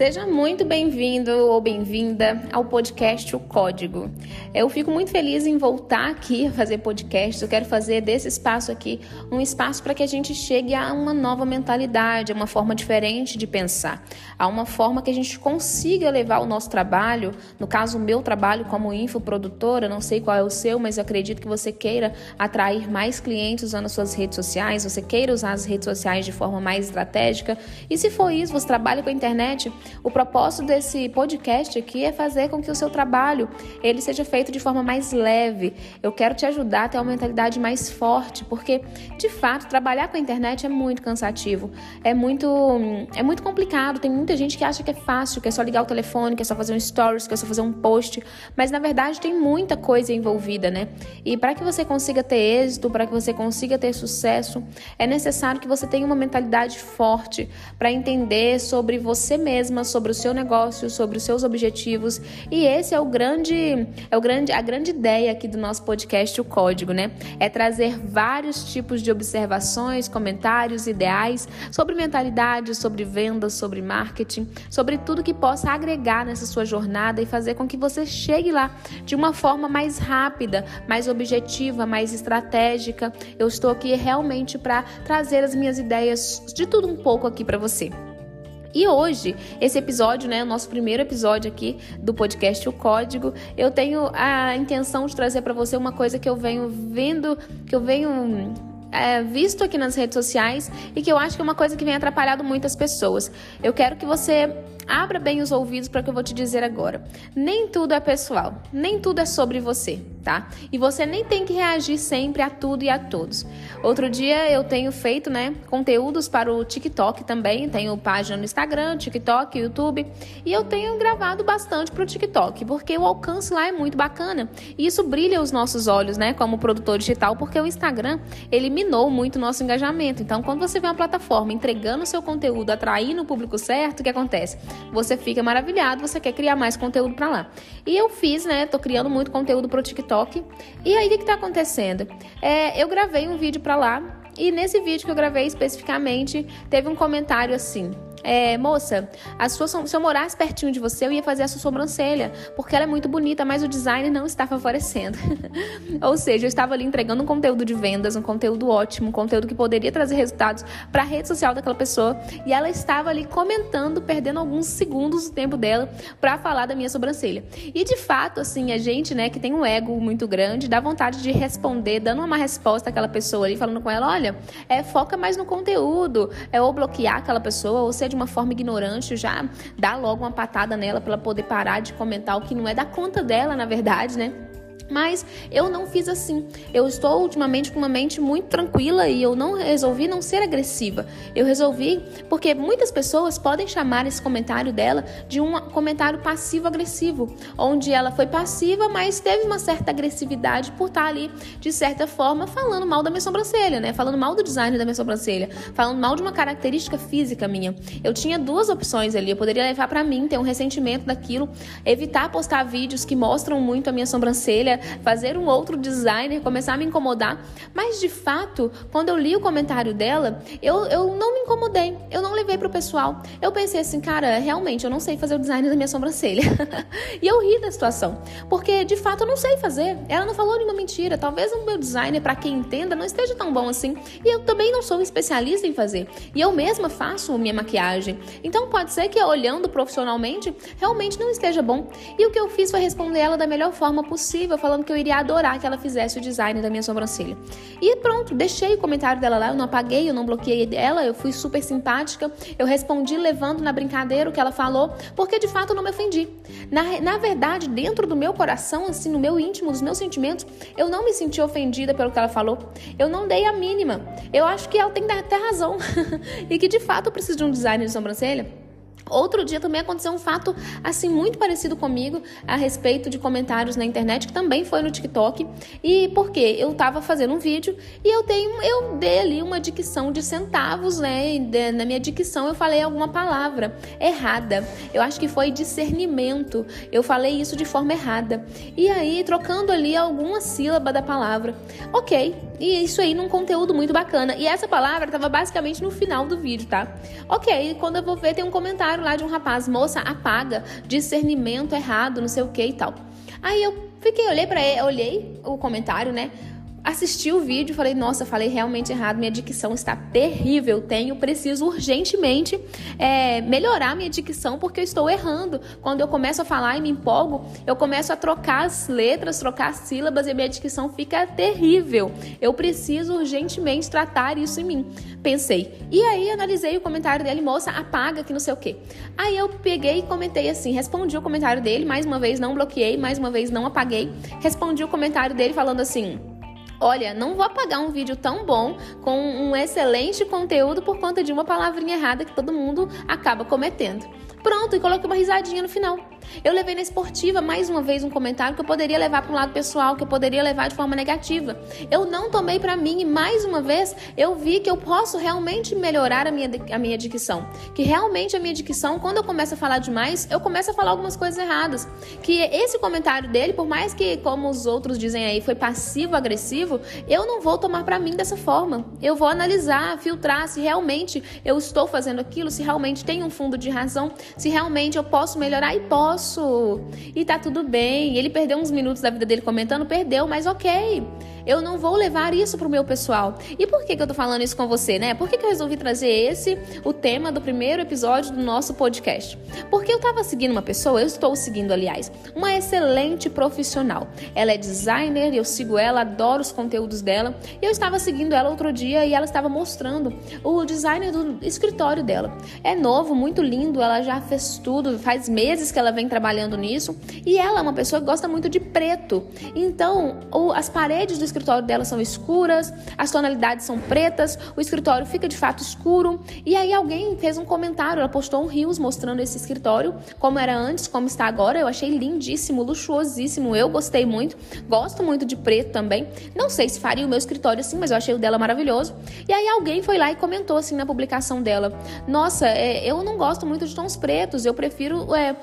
Seja muito bem-vindo ou bem-vinda ao podcast O Código. Eu fico muito feliz em voltar aqui a fazer podcast. Eu quero fazer desse espaço aqui um espaço para que a gente chegue a uma nova mentalidade, a uma forma diferente de pensar, a uma forma que a gente consiga levar o nosso trabalho, no caso o meu trabalho como infoprodutora, não sei qual é o seu, mas acredito que você queira atrair mais clientes usando as suas redes sociais, você queira usar as redes sociais de forma mais estratégica. E se for isso, você trabalha com a internet, o propósito desse podcast aqui é fazer com que o seu trabalho ele seja feito de forma mais leve. Eu quero te ajudar a ter uma mentalidade mais forte, porque de fato trabalhar com a internet é muito cansativo, é muito é muito complicado. Tem muita gente que acha que é fácil, que é só ligar o telefone, que é só fazer um stories, que é só fazer um post, mas na verdade tem muita coisa envolvida, né? E para que você consiga ter êxito, para que você consiga ter sucesso, é necessário que você tenha uma mentalidade forte para entender sobre você mesmo sobre o seu negócio, sobre os seus objetivos. E esse é o grande, é o grande, a grande ideia aqui do nosso podcast, o Código, né? É trazer vários tipos de observações, comentários, ideais sobre mentalidade, sobre vendas, sobre marketing, sobre tudo que possa agregar nessa sua jornada e fazer com que você chegue lá de uma forma mais rápida, mais objetiva, mais estratégica. Eu estou aqui realmente para trazer as minhas ideias de tudo um pouco aqui para você. E hoje, esse episódio, né, o nosso primeiro episódio aqui do podcast O Código, eu tenho a intenção de trazer para você uma coisa que eu venho vendo, que eu venho é, visto aqui nas redes sociais e que eu acho que é uma coisa que vem atrapalhado muitas pessoas. Eu quero que você abra bem os ouvidos para o que eu vou te dizer agora. Nem tudo é pessoal, nem tudo é sobre você tá? E você nem tem que reagir sempre a tudo e a todos. Outro dia eu tenho feito, né, conteúdos para o TikTok também, tenho página no Instagram, TikTok, YouTube, e eu tenho gravado bastante para o TikTok, porque o alcance lá é muito bacana. E isso brilha os nossos olhos, né, como produtor digital, porque o Instagram eliminou muito o nosso engajamento. Então, quando você vê uma plataforma entregando o seu conteúdo, atraindo o público certo, o que acontece? Você fica maravilhado, você quer criar mais conteúdo para lá. E eu fiz, né, tô criando muito conteúdo para o TikTok TikTok. E aí o que está acontecendo? É, eu gravei um vídeo para lá e nesse vídeo que eu gravei especificamente teve um comentário assim: é, moça, a sua, se eu morasse pertinho de você, eu ia fazer a sua sobrancelha, porque ela é muito bonita, mas o design não está favorecendo. Ou seja, eu estava ali entregando um conteúdo de vendas, um conteúdo ótimo, um conteúdo que poderia trazer resultados para a rede social daquela pessoa, e ela estava ali comentando, perdendo alguns segundos do tempo dela para falar da minha sobrancelha. E de fato, assim, a gente, né, que tem um ego muito grande, dá vontade de responder, dando uma resposta àquela pessoa ali, falando com ela, olha, é, foca mais no conteúdo, é ou bloquear aquela pessoa, ou seja, de uma forma ignorante, já dá logo uma patada nela para ela poder parar de comentar o que não é da conta dela, na verdade, né? Mas eu não fiz assim. Eu estou ultimamente com uma mente muito tranquila e eu não resolvi não ser agressiva. Eu resolvi porque muitas pessoas podem chamar esse comentário dela de um comentário passivo-agressivo, onde ela foi passiva, mas teve uma certa agressividade por estar ali, de certa forma, falando mal da minha sobrancelha, né? Falando mal do design da minha sobrancelha, falando mal de uma característica física minha. Eu tinha duas opções ali. Eu poderia levar para mim, ter um ressentimento daquilo, evitar postar vídeos que mostram muito a minha sobrancelha fazer um outro designer, começar a me incomodar. Mas de fato, quando eu li o comentário dela, eu, eu não me incomodei, eu não levei pro pessoal. Eu pensei assim, cara, realmente eu não sei fazer o design da minha sobrancelha. e eu ri da situação, porque de fato eu não sei fazer. Ela não falou nenhuma mentira. Talvez o meu designer, para quem entenda, não esteja tão bom assim. E eu também não sou especialista em fazer. E eu mesma faço minha maquiagem. Então pode ser que olhando profissionalmente, realmente não esteja bom. E o que eu fiz foi responder ela da melhor forma possível, falando que eu iria adorar que ela fizesse o design da minha sobrancelha. E pronto, deixei o comentário dela lá, eu não apaguei, eu não bloqueei ela, eu fui super simpática, eu respondi levando na brincadeira o que ela falou, porque de fato eu não me ofendi. Na, na verdade, dentro do meu coração, assim, no meu íntimo, dos meus sentimentos, eu não me senti ofendida pelo que ela falou. Eu não dei a mínima. Eu acho que ela tem até razão. e que de fato eu preciso de um design de sobrancelha. Outro dia também aconteceu um fato assim muito parecido comigo a respeito de comentários na internet, que também foi no TikTok. E por quê? Eu tava fazendo um vídeo e eu tenho eu dei ali uma dicção de centavos, né? E na minha dicção eu falei alguma palavra errada. Eu acho que foi discernimento. Eu falei isso de forma errada. E aí, trocando ali alguma sílaba da palavra. OK, E isso aí num conteúdo muito bacana. E essa palavra estava basicamente no final do vídeo, tá? Ok, quando eu vou ver, tem um comentário lá de um rapaz, moça, apaga, discernimento errado, não sei o que e tal. Aí eu fiquei, olhei para ele, olhei o comentário, né? Assisti o vídeo falei, nossa, falei realmente errado, minha dicção está terrível, tenho, preciso urgentemente é, melhorar minha dicção porque eu estou errando. Quando eu começo a falar e me empolgo, eu começo a trocar as letras, trocar as sílabas e minha dicção fica terrível. Eu preciso urgentemente tratar isso em mim. Pensei. E aí analisei o comentário dele, moça, apaga que não sei o quê. Aí eu peguei e comentei assim, respondi o comentário dele, mais uma vez não bloqueei, mais uma vez não apaguei. Respondi o comentário dele falando assim: Olha, não vou apagar um vídeo tão bom com um excelente conteúdo por conta de uma palavrinha errada que todo mundo acaba cometendo. Pronto, e coloquei uma risadinha no final. Eu levei na esportiva mais uma vez um comentário que eu poderia levar para um lado pessoal, que eu poderia levar de forma negativa. Eu não tomei para mim e mais uma vez eu vi que eu posso realmente melhorar a minha, a minha dicção. Que realmente a minha dicção, quando eu começo a falar demais, eu começo a falar algumas coisas erradas. Que esse comentário dele, por mais que, como os outros dizem aí, foi passivo-agressivo, eu não vou tomar para mim dessa forma. Eu vou analisar, filtrar se realmente eu estou fazendo aquilo, se realmente tem um fundo de razão, se realmente eu posso melhorar e posso posso. E tá tudo bem. Ele perdeu uns minutos da vida dele comentando, perdeu, mas ok. Eu não vou levar isso pro meu pessoal. E por que, que eu tô falando isso com você, né? Por que, que eu resolvi trazer esse, o tema do primeiro episódio do nosso podcast? Porque eu tava seguindo uma pessoa, eu estou seguindo, aliás, uma excelente profissional. Ela é designer, eu sigo ela, adoro os conteúdos dela. Eu estava seguindo ela outro dia e ela estava mostrando o designer do escritório dela. É novo, muito lindo, ela já fez tudo, faz meses que ela vem trabalhando nisso. E ela é uma pessoa que gosta muito de preto. Então, as paredes do escritório dela são escuras, as tonalidades são pretas, o escritório fica de fato escuro. E aí alguém fez um comentário, ela postou um rios mostrando esse escritório, como era antes, como está agora. Eu achei lindíssimo, luxuosíssimo, eu gostei muito. Gosto muito de preto também. Não sei se faria o meu escritório assim, mas eu achei o dela maravilhoso. E aí alguém foi lá e comentou assim na publicação dela: Nossa, é, eu não gosto muito de tons pretos, eu prefiro é,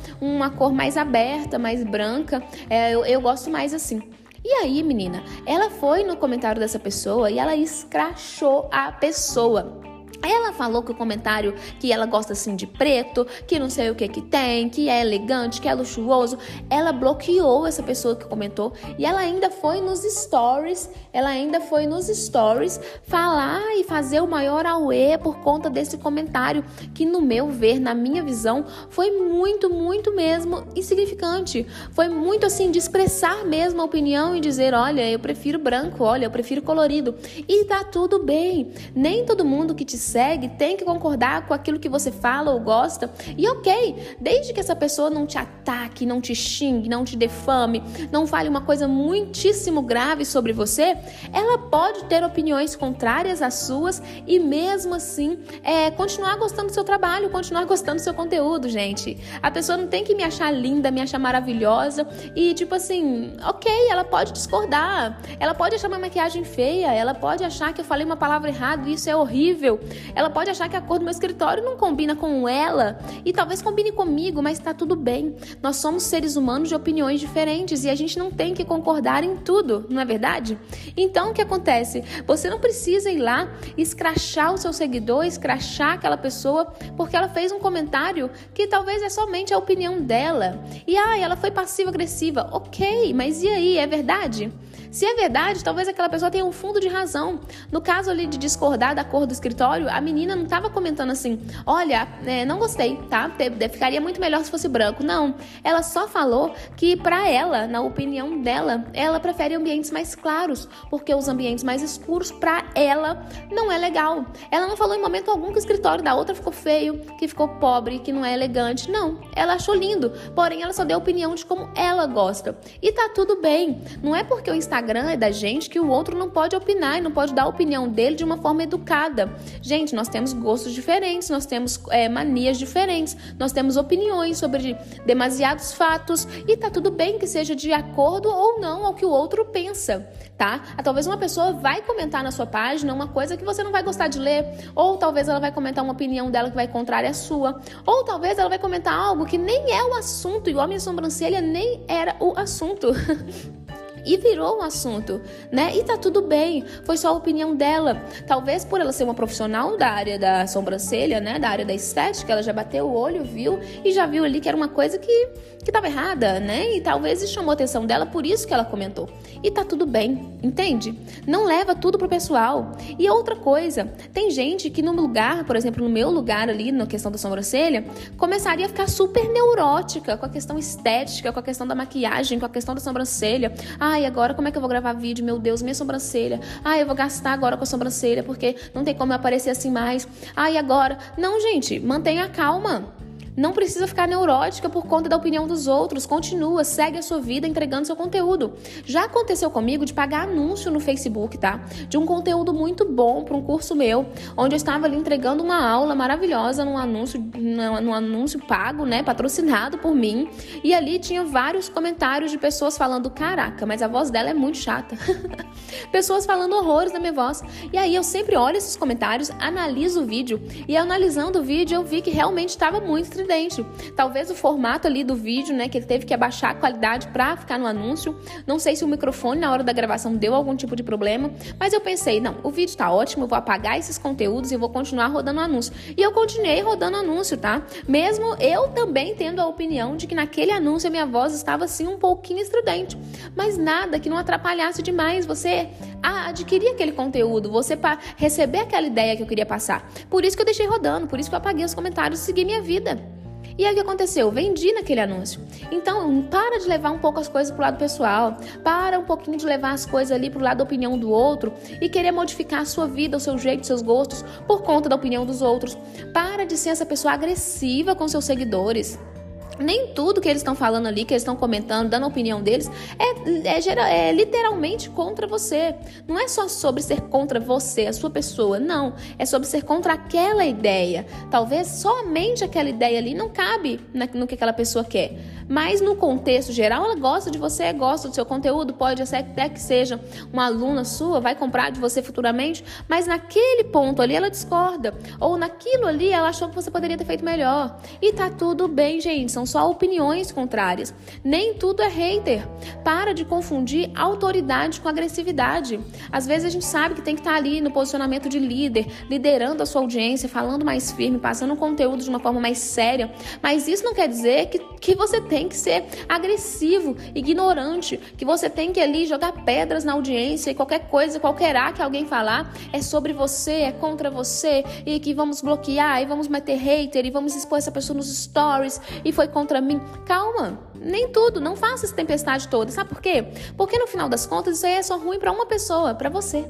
uma cor mais aberta, mais branca. É, eu, eu gosto mais assim. E aí, menina, ela foi no comentário dessa pessoa e ela escrachou a pessoa. Ela falou que o comentário que ela gosta assim de preto, que não sei o que que tem, que é elegante, que é luxuoso, ela bloqueou essa pessoa que comentou e ela ainda foi nos stories, ela ainda foi nos stories falar e fazer o maior auê por conta desse comentário que no meu ver, na minha visão, foi muito, muito mesmo insignificante. Foi muito assim de expressar mesmo a opinião e dizer, olha, eu prefiro branco, olha, eu prefiro colorido. E tá tudo bem. Nem todo mundo que te segue tem que concordar com aquilo que você fala ou gosta. E ok, desde que essa pessoa não te ataque, não te xingue, não te defame, não fale uma coisa muitíssimo grave sobre você, ela pode ter opiniões contrárias às suas e mesmo assim é, continuar gostando do seu trabalho, continuar gostando do seu conteúdo, gente. A pessoa não tem que me achar linda, me achar maravilhosa e tipo assim, ok, ela pode discordar, ela pode achar minha maquiagem feia, ela pode achar que eu falei uma palavra errada e isso é horrível. Ela pode achar que a cor do meu escritório não combina com ela e talvez combine comigo, mas tá tudo bem. Nós somos seres humanos de opiniões diferentes e a gente não tem que concordar em tudo, não é verdade? Então o que acontece? Você não precisa ir lá escrachar o seu seguidor, escrachar aquela pessoa porque ela fez um comentário que talvez é somente a opinião dela. E ah, ela foi passiva-agressiva. Ok, mas e aí? É verdade? Se é verdade, talvez aquela pessoa tenha um fundo de razão. No caso ali de discordar da cor do escritório, a menina não estava comentando assim: olha, é, não gostei, tá? Ficaria muito melhor se fosse branco. Não. Ela só falou que, para ela, na opinião dela, ela prefere ambientes mais claros, porque os ambientes mais escuros, para ela, não é legal. Ela não falou em momento algum que o escritório da outra ficou feio, que ficou pobre, que não é elegante. Não. Ela achou lindo, porém ela só deu opinião de como ela gosta. E tá tudo bem. Não é porque o Instagram é da gente que o outro não pode opinar e não pode dar a opinião dele de uma forma educada. Gente, nós temos gostos diferentes, nós temos é, manias diferentes, nós temos opiniões sobre demasiados fatos e tá tudo bem que seja de acordo ou não ao que o outro pensa, tá? Talvez uma pessoa vai comentar na sua página uma coisa que você não vai gostar de ler, ou talvez ela vai comentar uma opinião dela que vai contrária à sua, ou talvez ela vai comentar algo que nem é o assunto e o homem sobrancelha nem era o assunto. e virou um assunto, né? E tá tudo bem, foi só a opinião dela. Talvez por ela ser uma profissional da área da sobrancelha, né, da área da estética, ela já bateu o olho, viu e já viu ali que era uma coisa que que estava errada, né? E talvez chamou a atenção dela, por isso que ela comentou. E tá tudo bem, entende? Não leva tudo pro pessoal. E outra coisa, tem gente que no lugar, por exemplo, no meu lugar ali, na questão da sobrancelha, começaria a ficar super neurótica com a questão estética, com a questão da maquiagem, com a questão da sobrancelha. Ai, agora como é que eu vou gravar vídeo? Meu Deus, minha sobrancelha. Ai, eu vou gastar agora com a sobrancelha porque não tem como eu aparecer assim mais. Ai, agora. Não, gente, mantenha calma. Não precisa ficar neurótica por conta da opinião dos outros. Continua, segue a sua vida entregando seu conteúdo. Já aconteceu comigo de pagar anúncio no Facebook, tá? De um conteúdo muito bom para um curso meu, onde eu estava ali entregando uma aula maravilhosa num anúncio, num anúncio pago, né, patrocinado por mim. E ali tinha vários comentários de pessoas falando: "Caraca, mas a voz dela é muito chata". pessoas falando horrores da minha voz. E aí eu sempre olho esses comentários, analiso o vídeo e analisando o vídeo eu vi que realmente estava muito estridente. Talvez o formato ali do vídeo, né, que ele teve que abaixar a qualidade para ficar no anúncio. Não sei se o microfone na hora da gravação deu algum tipo de problema, mas eu pensei, não, o vídeo tá ótimo, eu vou apagar esses conteúdos e vou continuar rodando anúncio. E eu continuei rodando anúncio, tá? Mesmo eu também tendo a opinião de que naquele anúncio a minha voz estava assim um pouquinho estridente, mas nada que não atrapalhasse demais você a adquirir aquele conteúdo, você para receber aquela ideia que eu queria passar. Por isso que eu deixei rodando, por isso que eu apaguei os comentários e segui minha vida. E aí o que aconteceu? Vendi naquele anúncio. Então, para de levar um pouco as coisas pro lado pessoal, para um pouquinho de levar as coisas ali pro lado da opinião do outro e querer modificar a sua vida, o seu jeito, seus gostos por conta da opinião dos outros. Para de ser essa pessoa agressiva com seus seguidores nem tudo que eles estão falando ali, que eles estão comentando, dando a opinião deles, é, é, é, literalmente contra você. Não é só sobre ser contra você, a sua pessoa, não. É sobre ser contra aquela ideia. Talvez somente aquela ideia ali não cabe no que aquela pessoa quer. Mas no contexto geral, ela gosta de você, gosta do seu conteúdo, pode até que seja uma aluna sua, vai comprar de você futuramente, mas naquele ponto ali ela discorda. Ou naquilo ali ela achou que você poderia ter feito melhor. E tá tudo bem, gente. São só opiniões contrárias. Nem tudo é hater. Para de confundir autoridade com agressividade. Às vezes a gente sabe que tem que estar ali no posicionamento de líder, liderando a sua audiência, falando mais firme, passando o conteúdo de uma forma mais séria. Mas isso não quer dizer que, que você tem que ser agressivo, ignorante, que você tem que ali jogar pedras na audiência e qualquer coisa, qualquer A que alguém falar é sobre você, é contra você e que vamos bloquear e vamos meter hater e vamos expor essa pessoa nos stories e foi contra mim. Calma, nem tudo, não faça essa tempestade toda. Sabe por quê? Porque no final das contas isso aí é só ruim para uma pessoa, para você.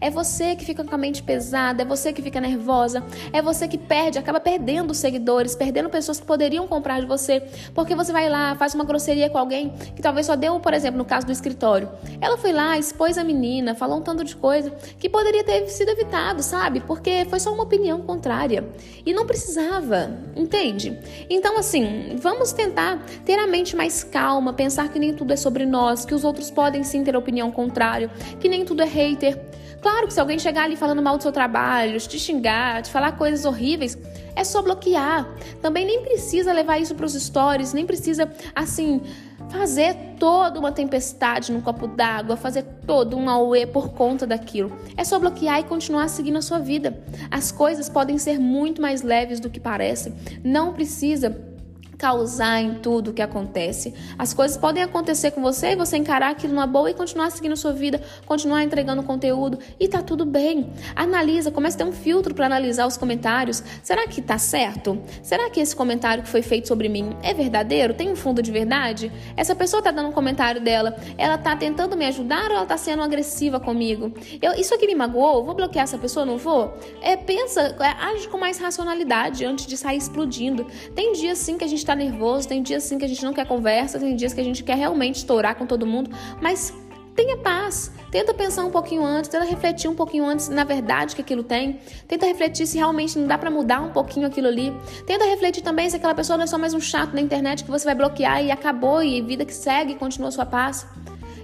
É você que fica com a mente pesada, é você que fica nervosa, é você que perde, acaba perdendo seguidores, perdendo pessoas que poderiam comprar de você, porque você vai lá, faz uma grosseria com alguém que talvez só deu, por exemplo, no caso do escritório. Ela foi lá, expôs a menina, falou um tanto de coisa que poderia ter sido evitado, sabe? Porque foi só uma opinião contrária e não precisava, entende? Então, assim, vamos tentar ter a mente mais calma, pensar que nem tudo é sobre nós, que os outros podem sim ter opinião contrária, que nem tudo é hater. Claro que se alguém chegar ali falando mal do seu trabalho, te xingar, te falar coisas horríveis, é só bloquear. Também nem precisa levar isso para os stories, nem precisa, assim, fazer toda uma tempestade num copo d'água, fazer todo um auê por conta daquilo. É só bloquear e continuar seguindo a sua vida. As coisas podem ser muito mais leves do que parecem. Não precisa causar em tudo que acontece. As coisas podem acontecer com você e você encarar aquilo numa boa e continuar seguindo sua vida, continuar entregando conteúdo e tá tudo bem. Analisa, comece a ter um filtro para analisar os comentários. Será que tá certo? Será que esse comentário que foi feito sobre mim é verdadeiro? Tem um fundo de verdade? Essa pessoa tá dando um comentário dela, ela tá tentando me ajudar ou ela tá sendo agressiva comigo? Eu, isso aqui me magoou, vou bloquear essa pessoa, não vou? É, pensa, é, age com mais racionalidade antes de sair explodindo. Tem dias sim que a gente tá nervoso, tem dias sim que a gente não quer conversa, tem dias que a gente quer realmente estourar com todo mundo, mas tenha paz. Tenta pensar um pouquinho antes, tenta refletir um pouquinho antes na verdade que aquilo tem. Tenta refletir se realmente não dá para mudar um pouquinho aquilo ali. Tenta refletir também se aquela pessoa não é só mais um chato na internet que você vai bloquear e acabou e vida que segue continua a sua paz.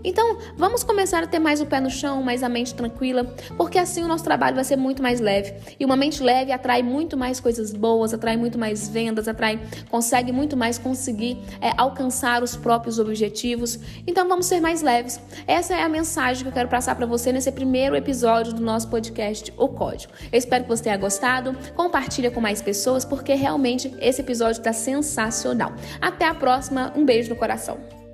Então, vamos começar a ter mais o pé no chão, mais a mente tranquila, porque assim o nosso trabalho vai ser muito mais leve. E uma mente leve atrai muito mais coisas boas, atrai muito mais vendas, atrai, consegue muito mais conseguir é, alcançar os próprios objetivos. Então, vamos ser mais leves. Essa é a mensagem que eu quero passar para você nesse primeiro episódio do nosso podcast O Código. Eu espero que você tenha gostado. Compartilha com mais pessoas, porque realmente esse episódio está sensacional. Até a próxima. Um beijo no coração.